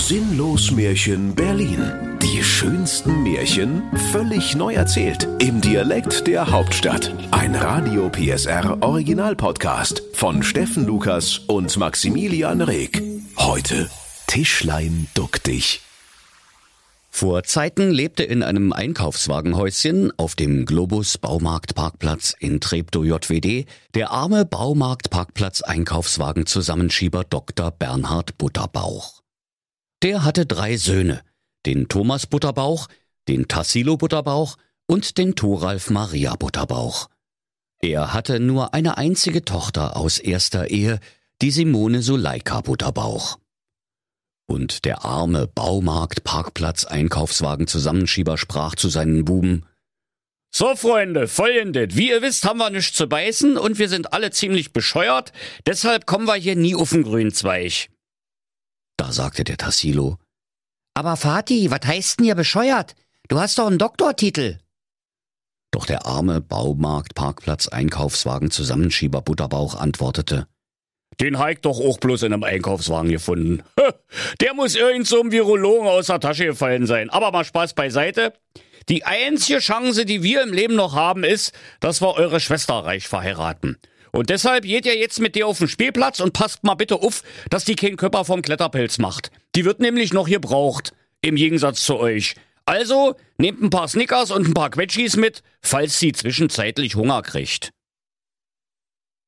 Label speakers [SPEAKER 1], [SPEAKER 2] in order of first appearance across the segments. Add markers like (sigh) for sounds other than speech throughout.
[SPEAKER 1] Sinnlos Märchen Berlin. Die schönsten Märchen völlig neu erzählt. Im Dialekt der Hauptstadt. Ein Radio PSR Original Podcast von Steffen Lukas und Maximilian Reg. Heute Tischlein duck dich.
[SPEAKER 2] Vor Zeiten lebte in einem Einkaufswagenhäuschen auf dem Globus Baumarktparkplatz in Treptow JWD der arme Baumarktparkplatz Einkaufswagen Zusammenschieber Dr. Bernhard Butterbauch. Der hatte drei Söhne, den Thomas Butterbauch, den Tassilo Butterbauch und den Thoralf Maria Butterbauch. Er hatte nur eine einzige Tochter aus erster Ehe, die Simone Suleika Butterbauch. Und der arme Baumarkt Parkplatz Einkaufswagen Zusammenschieber sprach zu seinen Buben
[SPEAKER 3] so, Freunde, folgendes. Wie ihr wisst, haben wir nichts zu beißen und wir sind alle ziemlich bescheuert. Deshalb kommen wir hier nie auf den grünen Zweig.
[SPEAKER 2] Da sagte der Tassilo.
[SPEAKER 4] Aber Vati, was heißt denn hier bescheuert? Du hast doch einen Doktortitel.
[SPEAKER 2] Doch der arme Baumarkt Parkplatz Einkaufswagen Zusammenschieber Butterbauch antwortete.
[SPEAKER 3] Den Heik doch auch bloß in einem Einkaufswagen gefunden. Der muss irgend so ein Virologen aus der Tasche gefallen sein. Aber mal Spaß beiseite. Die einzige Chance, die wir im Leben noch haben, ist, dass wir eure Schwester reich verheiraten. Und deshalb geht ihr jetzt mit dir auf den Spielplatz und passt mal bitte auf, dass die keinen Körper vom Kletterpilz macht. Die wird nämlich noch gebraucht. Im Gegensatz zu euch. Also, nehmt ein paar Snickers und ein paar Quetschis mit, falls sie zwischenzeitlich Hunger kriegt.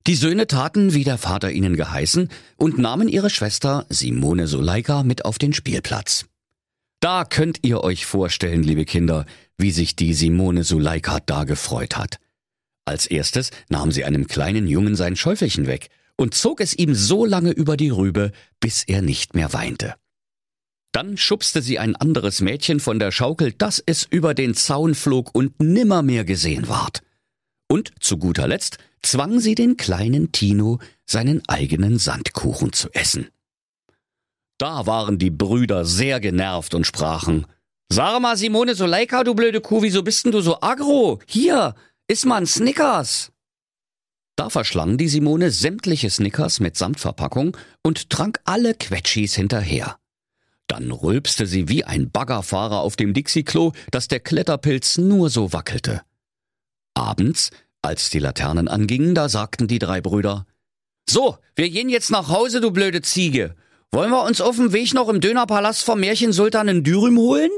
[SPEAKER 2] Die Söhne taten, wie der Vater ihnen geheißen, und nahmen ihre Schwester Simone Suleika mit auf den Spielplatz. Da könnt ihr euch vorstellen, liebe Kinder, wie sich die Simone Suleika da gefreut hat. Als erstes nahm sie einem kleinen Jungen sein Schäufelchen weg und zog es ihm so lange über die Rübe, bis er nicht mehr weinte. Dann schubste sie ein anderes Mädchen von der Schaukel, dass es über den Zaun flog und nimmermehr gesehen ward. Und zu guter Letzt zwang sie den kleinen Tino, seinen eigenen Sandkuchen zu essen. Da waren die Brüder sehr genervt und sprachen,
[SPEAKER 4] Sag mal, Simone Soleika, du blöde Kuh, wieso bist denn du so agro? Hier, iss mal ein Snickers.
[SPEAKER 2] Da verschlang die Simone sämtliche Snickers mit Samtverpackung und trank alle Quetschis hinterher. Dann rülpste sie wie ein Baggerfahrer auf dem Dixie-Klo, dass der Kletterpilz nur so wackelte. Abends als die Laternen angingen, da sagten die drei Brüder,
[SPEAKER 4] So, wir gehen jetzt nach Hause, du blöde Ziege. Wollen wir uns auf dem Weg noch im Dönerpalast vom Märchensultan in Dürüm holen?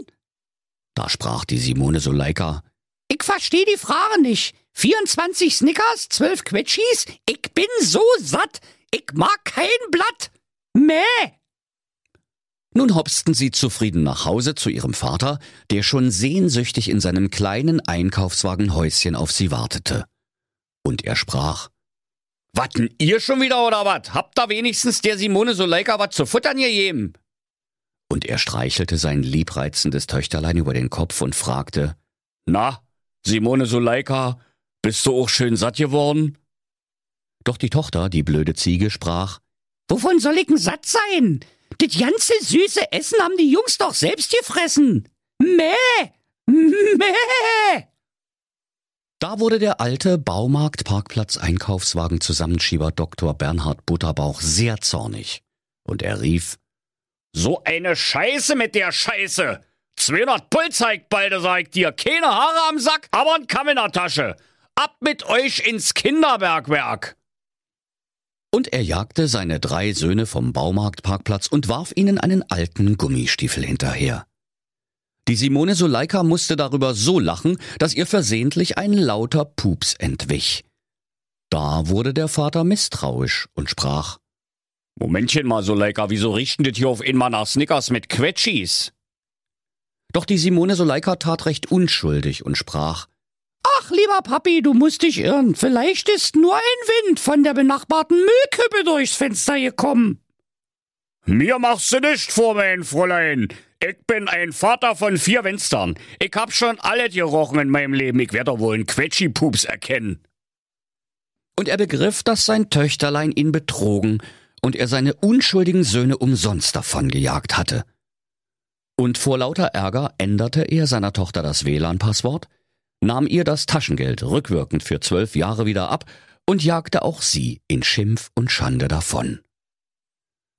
[SPEAKER 2] Da sprach die Simone Suleika,
[SPEAKER 4] Ich versteh die Frage nicht. 24 Snickers, 12 Quetschis? Ich bin so satt. Ich mag kein Blatt. Mäh!
[SPEAKER 2] Nun hopsten sie zufrieden nach Hause zu ihrem Vater, der schon sehnsüchtig in seinem kleinen Einkaufswagenhäuschen auf sie wartete und er sprach,
[SPEAKER 3] Watten ihr schon wieder oder wat? Habt da wenigstens der Simone Soleika wat zu futtern gegeben?
[SPEAKER 2] Und er streichelte sein liebreizendes Töchterlein über den Kopf und fragte,
[SPEAKER 3] Na, Simone Soleika, bist du auch schön satt geworden?
[SPEAKER 2] Doch die Tochter, die blöde Ziege, sprach,
[SPEAKER 4] Wovon soll ich denn satt sein? Das ganze süße Essen haben die Jungs doch selbst gefressen. Mäh! (laughs) Mäh!
[SPEAKER 2] Da wurde der alte Baumarkt-Parkplatz-Einkaufswagen Zusammenschieber Dr. Bernhard Butterbauch sehr zornig. Und er rief,
[SPEAKER 3] So eine Scheiße mit der Scheiße! 200 Pull zeigt balde, sag ich dir. Keine Haare am Sack, aber ein Kamm in der Tasche. Ab mit euch ins Kinderbergwerk!
[SPEAKER 2] Und er jagte seine drei Söhne vom Baumarktparkplatz und warf ihnen einen alten Gummistiefel hinterher. Die Simone Suleika musste darüber so lachen, dass ihr versehentlich ein lauter Pups entwich. Da wurde der Vater misstrauisch und sprach,
[SPEAKER 3] Momentchen mal, Suleika, wieso richten das hier auf einmal nach Snickers mit Quetschis?
[SPEAKER 2] Doch die Simone Suleika tat recht unschuldig und sprach,
[SPEAKER 4] Ach, lieber Papi, du musst dich irren. Vielleicht ist nur ein Wind von der benachbarten Müllkippe durchs Fenster gekommen.
[SPEAKER 3] Mir machst du nicht vor, mein Fräulein. Ich bin ein Vater von vier Fenstern. Ich hab schon alles gerochen in meinem Leben. Ich werde doch wohl einen Quetschi-Pups erkennen.
[SPEAKER 2] Und er begriff, dass sein Töchterlein ihn betrogen und er seine unschuldigen Söhne umsonst davongejagt hatte. Und vor lauter Ärger änderte er seiner Tochter das WLAN-Passwort, nahm ihr das Taschengeld rückwirkend für zwölf Jahre wieder ab und jagte auch sie in Schimpf und Schande davon.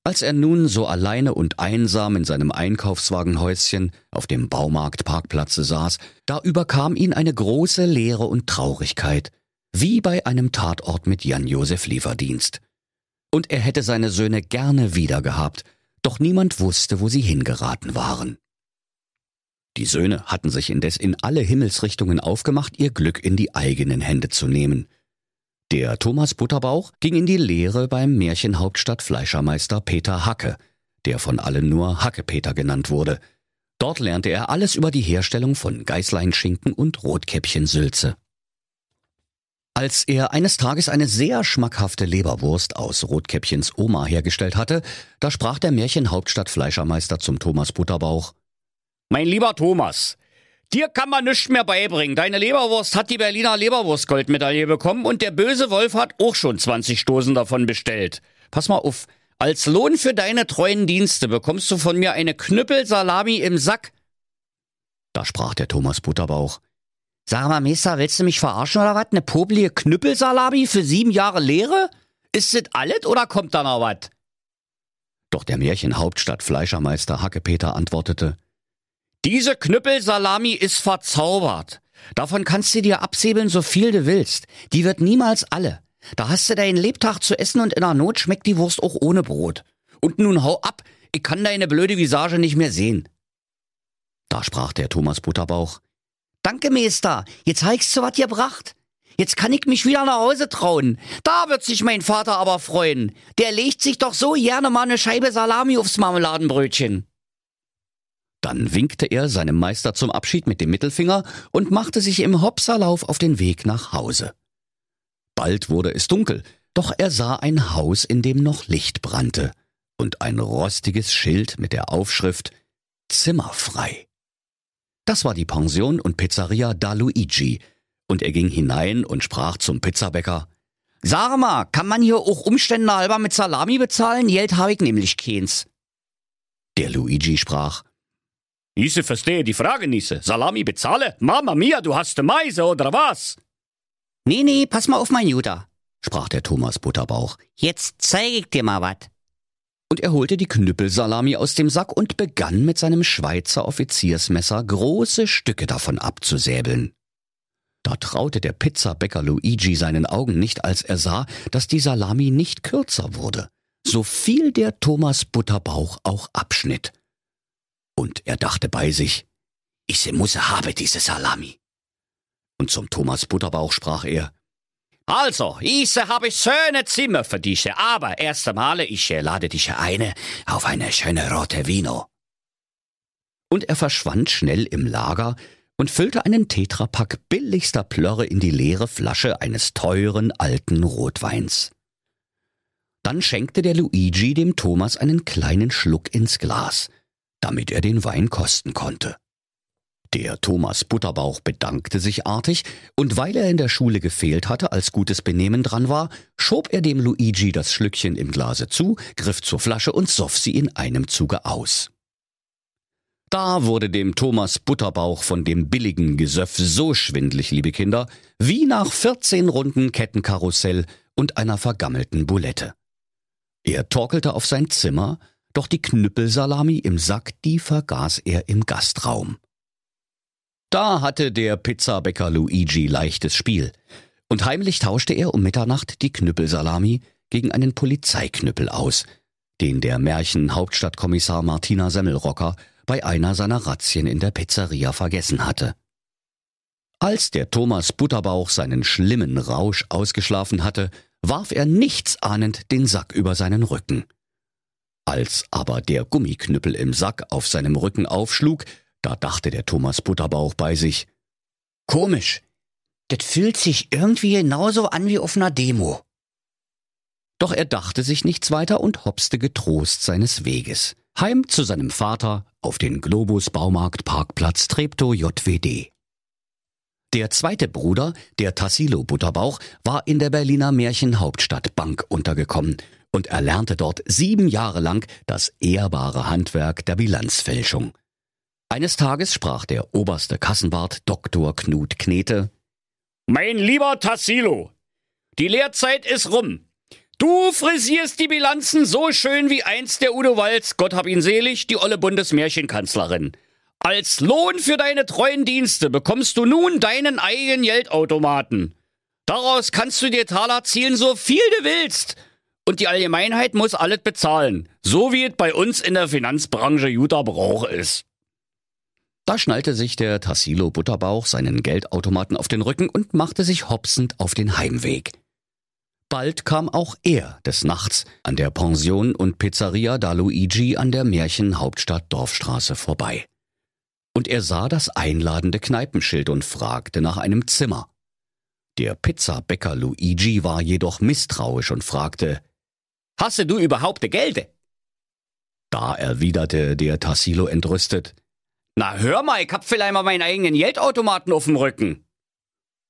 [SPEAKER 2] Als er nun so alleine und einsam in seinem Einkaufswagenhäuschen auf dem Baumarktparkplatze saß, da überkam ihn eine große Leere und Traurigkeit, wie bei einem Tatort mit Jan-Josef Lieferdienst. Und er hätte seine Söhne gerne wiedergehabt, doch niemand wusste, wo sie hingeraten waren. Die Söhne hatten sich indes in alle Himmelsrichtungen aufgemacht, ihr Glück in die eigenen Hände zu nehmen. Der Thomas Butterbauch ging in die Lehre beim Märchenhauptstadt Fleischermeister Peter Hacke, der von allen nur Hacke-Peter genannt wurde. Dort lernte er alles über die Herstellung von Geißleinschinken und Rotkäppchensülze. Als er eines Tages eine sehr schmackhafte Leberwurst aus Rotkäppchens Oma hergestellt hatte, da sprach der Märchenhauptstadt Fleischermeister zum Thomas Butterbauch.
[SPEAKER 3] Mein lieber Thomas, Dir kann man nichts mehr beibringen. Deine Leberwurst hat die Berliner Leberwurstgoldmedaille bekommen und der böse Wolf hat auch schon 20 Stoßen davon bestellt. Pass mal auf. Als Lohn für deine treuen Dienste bekommst du von mir eine Knüppelsalami im Sack.
[SPEAKER 2] Da sprach der Thomas Butterbauch.
[SPEAKER 4] Sag mal, Meister, willst du mich verarschen oder was? Eine poblige Knüppelsalami für sieben Jahre Lehre? Ist das alles oder kommt da noch was?
[SPEAKER 2] Doch der Märchenhauptstadt Fleischermeister Hackepeter antwortete.
[SPEAKER 3] Diese Knüppelsalami ist verzaubert. Davon kannst du dir absäbeln, so viel du willst. Die wird niemals alle. Da hast du deinen Lebtag zu essen und in der Not schmeckt die Wurst auch ohne Brot. Und nun hau ab, ich kann deine blöde Visage nicht mehr sehen.
[SPEAKER 2] Da sprach der Thomas Butterbauch.
[SPEAKER 4] Danke, Meister. Jetzt heigst du was gebracht. Jetzt kann ich mich wieder nach Hause trauen. Da wird sich mein Vater aber freuen. Der legt sich doch so gerne mal eine Scheibe Salami aufs Marmeladenbrötchen.
[SPEAKER 2] Dann winkte er seinem Meister zum Abschied mit dem Mittelfinger und machte sich im Hopserlauf auf den Weg nach Hause. Bald wurde es dunkel, doch er sah ein Haus, in dem noch Licht brannte und ein rostiges Schild mit der Aufschrift Zimmerfrei. Das war die Pension und Pizzeria da Luigi, und er ging hinein und sprach zum Pizzabäcker
[SPEAKER 4] Sag mal, kann man hier auch Umstände halber mit Salami bezahlen? Geld habe ich nämlich keins.
[SPEAKER 2] Der Luigi sprach
[SPEAKER 3] Nisse verstehe die Frage, Nisse. Salami bezahle? Mama mia, du hast Meise oder was?
[SPEAKER 4] Nee, nee, pass mal auf, mein Judah,
[SPEAKER 2] sprach der Thomas Butterbauch.
[SPEAKER 4] Jetzt zeig ich dir mal wat.
[SPEAKER 2] Und er holte die Knüppelsalami aus dem Sack und begann mit seinem Schweizer Offiziersmesser große Stücke davon abzusäbeln. Da traute der Pizzabäcker Luigi seinen Augen nicht, als er sah, dass die Salami nicht kürzer wurde, so viel der Thomas Butterbauch auch abschnitt und er dachte bei sich, ich muss habe diese Salami. Und zum Thomas Butterbauch sprach er,
[SPEAKER 3] also, ich habe schöne Zimmer für dich, aber erst einmal ich lade dich eine auf eine schöne rote Vino.
[SPEAKER 2] Und er verschwand schnell im Lager und füllte einen Tetrapack billigster Plörre in die leere Flasche eines teuren alten Rotweins. Dann schenkte der Luigi dem Thomas einen kleinen Schluck ins Glas – damit er den Wein kosten konnte. Der Thomas Butterbauch bedankte sich artig, und weil er in der Schule gefehlt hatte, als gutes Benehmen dran war, schob er dem Luigi das Schlückchen im Glase zu, griff zur Flasche und soff sie in einem Zuge aus. Da wurde dem Thomas Butterbauch von dem billigen Gesöff so schwindlig, liebe Kinder, wie nach 14 Runden Kettenkarussell und einer vergammelten Bulette. Er torkelte auf sein Zimmer, doch die Knüppelsalami im Sack, die vergaß er im Gastraum. Da hatte der Pizzabäcker Luigi leichtes Spiel, und heimlich tauschte er um Mitternacht die Knüppelsalami gegen einen Polizeiknüppel aus, den der Märchen-Hauptstadtkommissar Martina Semmelrocker bei einer seiner Razzien in der Pizzeria vergessen hatte. Als der Thomas Butterbauch seinen schlimmen Rausch ausgeschlafen hatte, warf er nichtsahnend den Sack über seinen Rücken. Als aber der Gummiknüppel im Sack auf seinem Rücken aufschlug, da dachte der Thomas Butterbauch bei sich,
[SPEAKER 4] Komisch, das fühlt sich irgendwie genauso an wie auf einer Demo.
[SPEAKER 2] Doch er dachte sich nichts weiter und hopste getrost seines Weges, heim zu seinem Vater auf den Globus Baumarkt Parkplatz Treptow JWD. Der zweite Bruder, der Tassilo Butterbauch, war in der Berliner Märchenhauptstadt untergekommen und erlernte dort sieben Jahre lang das ehrbare Handwerk der Bilanzfälschung. Eines Tages sprach der oberste Kassenwart Dr. Knut Knete
[SPEAKER 3] Mein lieber Tassilo, die Lehrzeit ist rum. Du frisierst die Bilanzen so schön wie einst der Udo Walz, Gott hab ihn selig, die olle Bundesmärchenkanzlerin. Als Lohn für deine treuen Dienste bekommst du nun deinen eigenen Geldautomaten. Daraus kannst du dir Taler zielen, so viel du willst. Und die Allgemeinheit muss alles bezahlen, so wie es bei uns in der Finanzbranche guter Brauch ist.
[SPEAKER 2] Da schnallte sich der Tassilo Butterbauch seinen Geldautomaten auf den Rücken und machte sich hopsend auf den Heimweg. Bald kam auch er des Nachts an der Pension und Pizzeria da Luigi an der Märchenhauptstadt Dorfstraße vorbei. Und er sah das einladende Kneipenschild und fragte nach einem Zimmer. Der Pizzabäcker Luigi war jedoch misstrauisch und fragte,
[SPEAKER 3] Hasse du überhaupt de Gelde?
[SPEAKER 2] Da erwiderte der Tassilo entrüstet,
[SPEAKER 3] Na hör mal, ich hab vielleicht mal meinen eigenen Geldautomaten auf dem Rücken.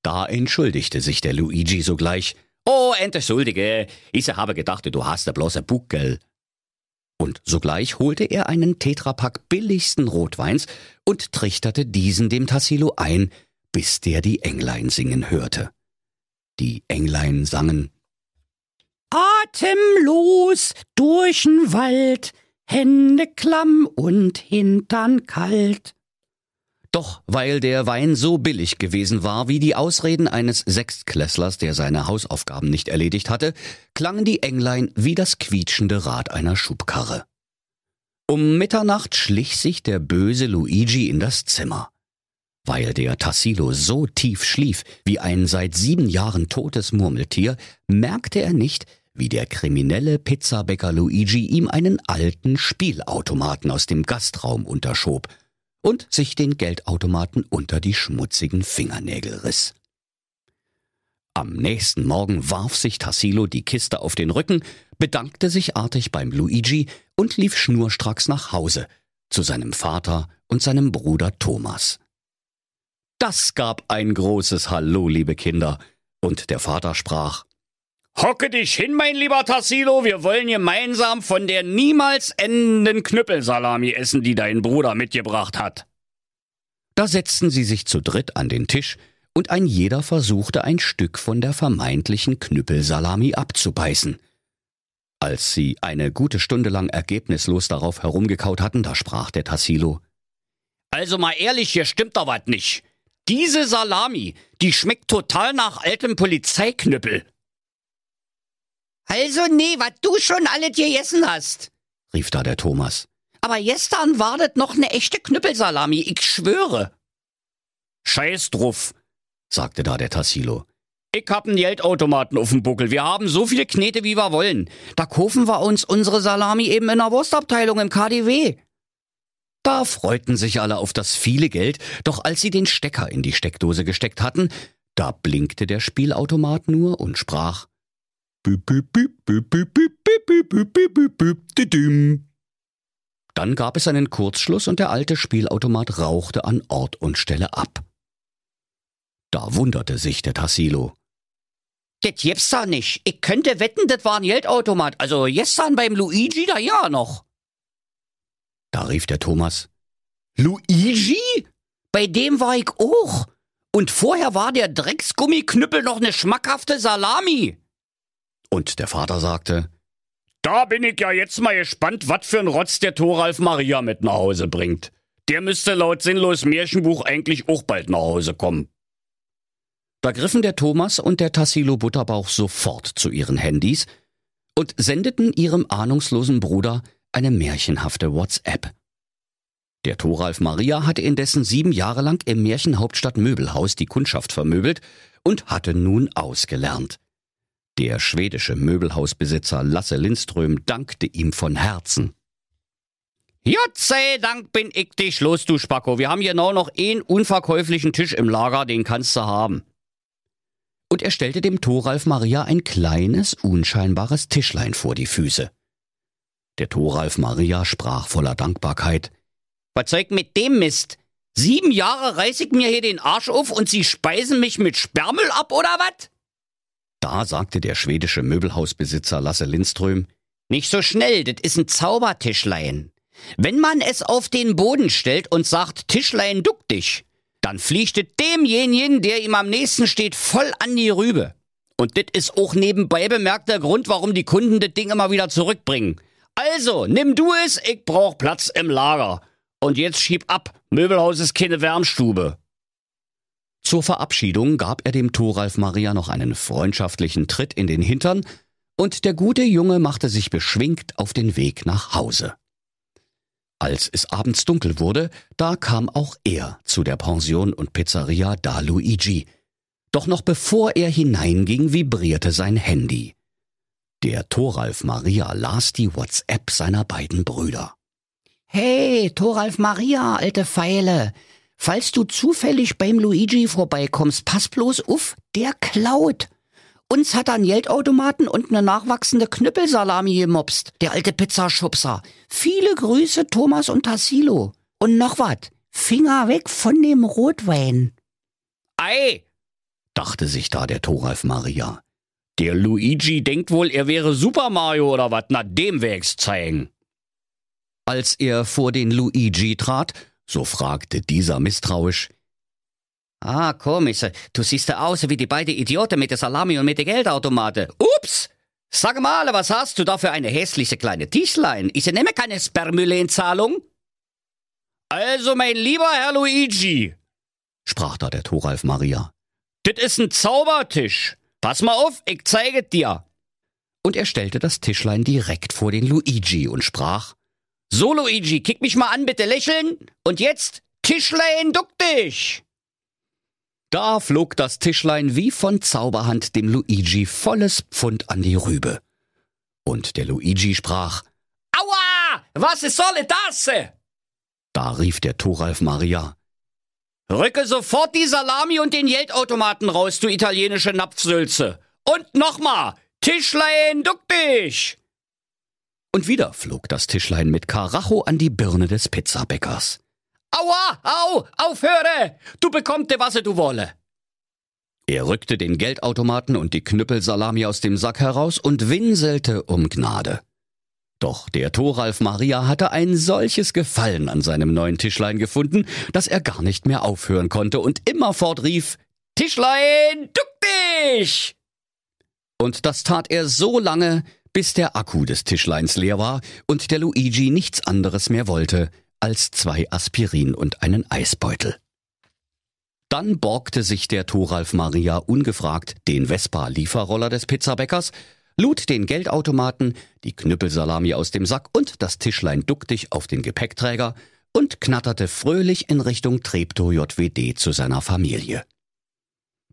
[SPEAKER 2] Da entschuldigte sich der Luigi sogleich,
[SPEAKER 3] Oh, entschuldige, ich habe gedacht, du hast der bloße Buckel.
[SPEAKER 2] Und sogleich holte er einen Tetrapack billigsten Rotweins und trichterte diesen dem Tassilo ein, bis der die Englein singen hörte. Die Englein sangen
[SPEAKER 4] Atemlos durch'n Wald, Hände klamm und Hintern kalt.
[SPEAKER 2] Doch weil der Wein so billig gewesen war wie die Ausreden eines Sechstklässlers, der seine Hausaufgaben nicht erledigt hatte, klangen die Englein wie das quietschende Rad einer Schubkarre. Um Mitternacht schlich sich der böse Luigi in das Zimmer. Weil der Tassilo so tief schlief wie ein seit sieben Jahren totes Murmeltier, merkte er nicht, wie der kriminelle Pizzabäcker Luigi ihm einen alten Spielautomaten aus dem Gastraum unterschob – und sich den Geldautomaten unter die schmutzigen Fingernägel riss. Am nächsten Morgen warf sich Tassilo die Kiste auf den Rücken, bedankte sich artig beim Luigi und lief schnurstracks nach Hause zu seinem Vater und seinem Bruder Thomas. Das gab ein großes Hallo, liebe Kinder, und der Vater sprach
[SPEAKER 3] Hocke dich hin, mein lieber Tassilo, wir wollen gemeinsam von der niemals endenden Knüppelsalami essen, die dein Bruder mitgebracht hat.
[SPEAKER 2] Da setzten sie sich zu dritt an den Tisch, und ein jeder versuchte ein Stück von der vermeintlichen Knüppelsalami abzubeißen. Als sie eine gute Stunde lang ergebnislos darauf herumgekaut hatten, da sprach der Tassilo.
[SPEAKER 3] Also mal ehrlich, hier stimmt doch was nicht. Diese Salami, die schmeckt total nach altem Polizeiknüppel.
[SPEAKER 4] Also nee, was du schon alles gegessen hast,
[SPEAKER 2] rief da der Thomas.
[SPEAKER 4] Aber gestern war das noch ne echte Knüppelsalami, ich schwöre.
[SPEAKER 3] Scheiß drauf,
[SPEAKER 2] sagte da der Tassilo.
[SPEAKER 3] Ich hab einen Geldautomaten auf dem Buckel. Wir haben so viele Knete, wie wir wollen.
[SPEAKER 4] Da kaufen wir uns unsere Salami eben in der Wurstabteilung im KDW.
[SPEAKER 2] Da freuten sich alle auf das viele Geld, doch als sie den Stecker in die Steckdose gesteckt hatten, da blinkte der Spielautomat nur und sprach dann gab es einen Kurzschluss und der alte Spielautomat rauchte an Ort und Stelle ab. Da wunderte sich der Tassilo.
[SPEAKER 4] Das gibt's da nicht. Ich könnte wetten, das war ein Geldautomat. Also gestern beim Luigi da ja noch.
[SPEAKER 2] Da rief der Thomas.
[SPEAKER 4] Luigi? Bei dem war ich auch. Und vorher war der Drecksgummiknüppel noch ne schmackhafte Salami.
[SPEAKER 2] Und der Vater sagte,
[SPEAKER 3] da bin ich ja jetzt mal gespannt, was für ein Rotz der Thoralf Maria mit nach Hause bringt. Der müsste laut sinnlos Märchenbuch eigentlich auch bald nach Hause kommen.
[SPEAKER 2] Da griffen der Thomas und der Tassilo Butterbauch sofort zu ihren Handys und sendeten ihrem ahnungslosen Bruder eine märchenhafte WhatsApp. Der Thoralf Maria hatte indessen sieben Jahre lang im Märchenhauptstadt Möbelhaus die Kundschaft vermöbelt und hatte nun ausgelernt. Der schwedische Möbelhausbesitzer Lasse Lindström dankte ihm von Herzen.
[SPEAKER 3] Gott Dank bin ich dich los, du Spacko. Wir haben genau noch einen unverkäuflichen Tisch im Lager, den kannst du haben.
[SPEAKER 2] Und er stellte dem Thoralf Maria ein kleines, unscheinbares Tischlein vor die Füße. Der Thoralf Maria sprach voller Dankbarkeit.
[SPEAKER 4] Was zeigt mit dem Mist? Sieben Jahre reiß ich mir hier den Arsch auf und Sie speisen mich mit Sperrmüll ab, oder was?
[SPEAKER 2] Da sagte der schwedische Möbelhausbesitzer Lasse Lindström,
[SPEAKER 4] Nicht so schnell, das ist ein Zaubertischlein. Wenn man es auf den Boden stellt und sagt, Tischlein, duck dich, dann fliegt es demjenigen, der ihm am nächsten steht, voll an die Rübe.
[SPEAKER 3] Und das ist auch nebenbei bemerkt der Grund, warum die Kunden das Ding immer wieder zurückbringen. Also, nimm du es, ich brauch Platz im Lager. Und jetzt schieb ab, Möbelhaus ist keine Wärmstube.
[SPEAKER 2] Zur Verabschiedung gab er dem Thoralf Maria noch einen freundschaftlichen Tritt in den Hintern, und der gute Junge machte sich beschwingt auf den Weg nach Hause. Als es abends dunkel wurde, da kam auch er zu der Pension und Pizzeria da Luigi. Doch noch bevor er hineinging, vibrierte sein Handy. Der Thoralf Maria las die WhatsApp seiner beiden Brüder.
[SPEAKER 4] Hey, Thoralf Maria, alte Pfeile. Falls du zufällig beim Luigi vorbeikommst, pass bloß auf, der klaut. Uns hat er einen Geldautomaten und eine nachwachsende Knüppelsalami gemobst, der alte Pizzaschubser. Viele Grüße, Thomas und Tassilo. Und noch wat, Finger weg von dem Rotwein.
[SPEAKER 3] Ei, dachte sich da der Thoralf Maria. Der Luigi denkt wohl, er wäre Super Mario oder wat, na dem wär's zeigen.
[SPEAKER 2] Als er vor den Luigi trat, so fragte dieser misstrauisch,
[SPEAKER 4] Ah, komisch. Du siehst ja aus wie die beiden Idioten mit der Salami und mit der Geldautomate.
[SPEAKER 3] Ups! Sag mal, was hast du da für eine hässliche kleine Tischlein? Ich nehme keine Sperrmülle in Zahlung. Also, mein lieber Herr Luigi, sprach da der Thoralf Maria, das ist ein Zaubertisch. Pass mal auf, ich zeige dir.
[SPEAKER 2] Und er stellte das Tischlein direkt vor den Luigi und sprach,
[SPEAKER 3] So, Luigi, kick mich mal an, bitte lächeln. Und jetzt, Tischlein, duck dich.
[SPEAKER 2] Da flog das Tischlein wie von Zauberhand dem Luigi volles Pfund an die Rübe. Und der Luigi sprach,
[SPEAKER 3] Aua! Was soll das?
[SPEAKER 2] Da rief der Thoralf Maria,
[SPEAKER 3] Rücke sofort die Salami und den Geldautomaten raus, du italienische Napfsülze. Und nochmal, Tischlein, duck dich!
[SPEAKER 2] Und wieder flog das Tischlein mit Karacho an die Birne des Pizzabäckers.
[SPEAKER 3] Aua, au, aufhöre! Du bekommte, was du wolle.
[SPEAKER 2] Er rückte den Geldautomaten und die Knüppelsalami aus dem Sack heraus und winselte um Gnade. Doch der Thoralf Maria hatte ein solches Gefallen an seinem neuen Tischlein gefunden, dass er gar nicht mehr aufhören konnte und immerfort rief,
[SPEAKER 3] Tischlein, duck dich!
[SPEAKER 2] Und das tat er so lange, bis der Akku des Tischleins leer war und der Luigi nichts anderes mehr wollte, als zwei Aspirin und einen Eisbeutel. Dann borgte sich der Thoralf Maria ungefragt den Vespa-Lieferroller des Pizzabäckers, lud den Geldautomaten, die Knüppelsalami aus dem Sack und das Tischlein ducktig auf den Gepäckträger und knatterte fröhlich in Richtung Treptow JWD zu seiner Familie.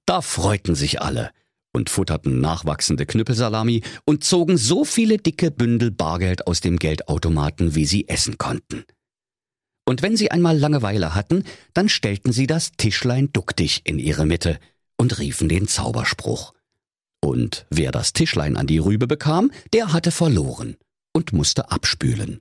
[SPEAKER 2] Da freuten sich alle und futterten nachwachsende Knüppelsalami und zogen so viele dicke Bündel Bargeld aus dem Geldautomaten, wie sie essen konnten. Und wenn sie einmal Langeweile hatten, dann stellten sie das Tischlein ducktig in ihre Mitte und riefen den Zauberspruch. Und wer das Tischlein an die Rübe bekam, der hatte verloren und musste abspülen.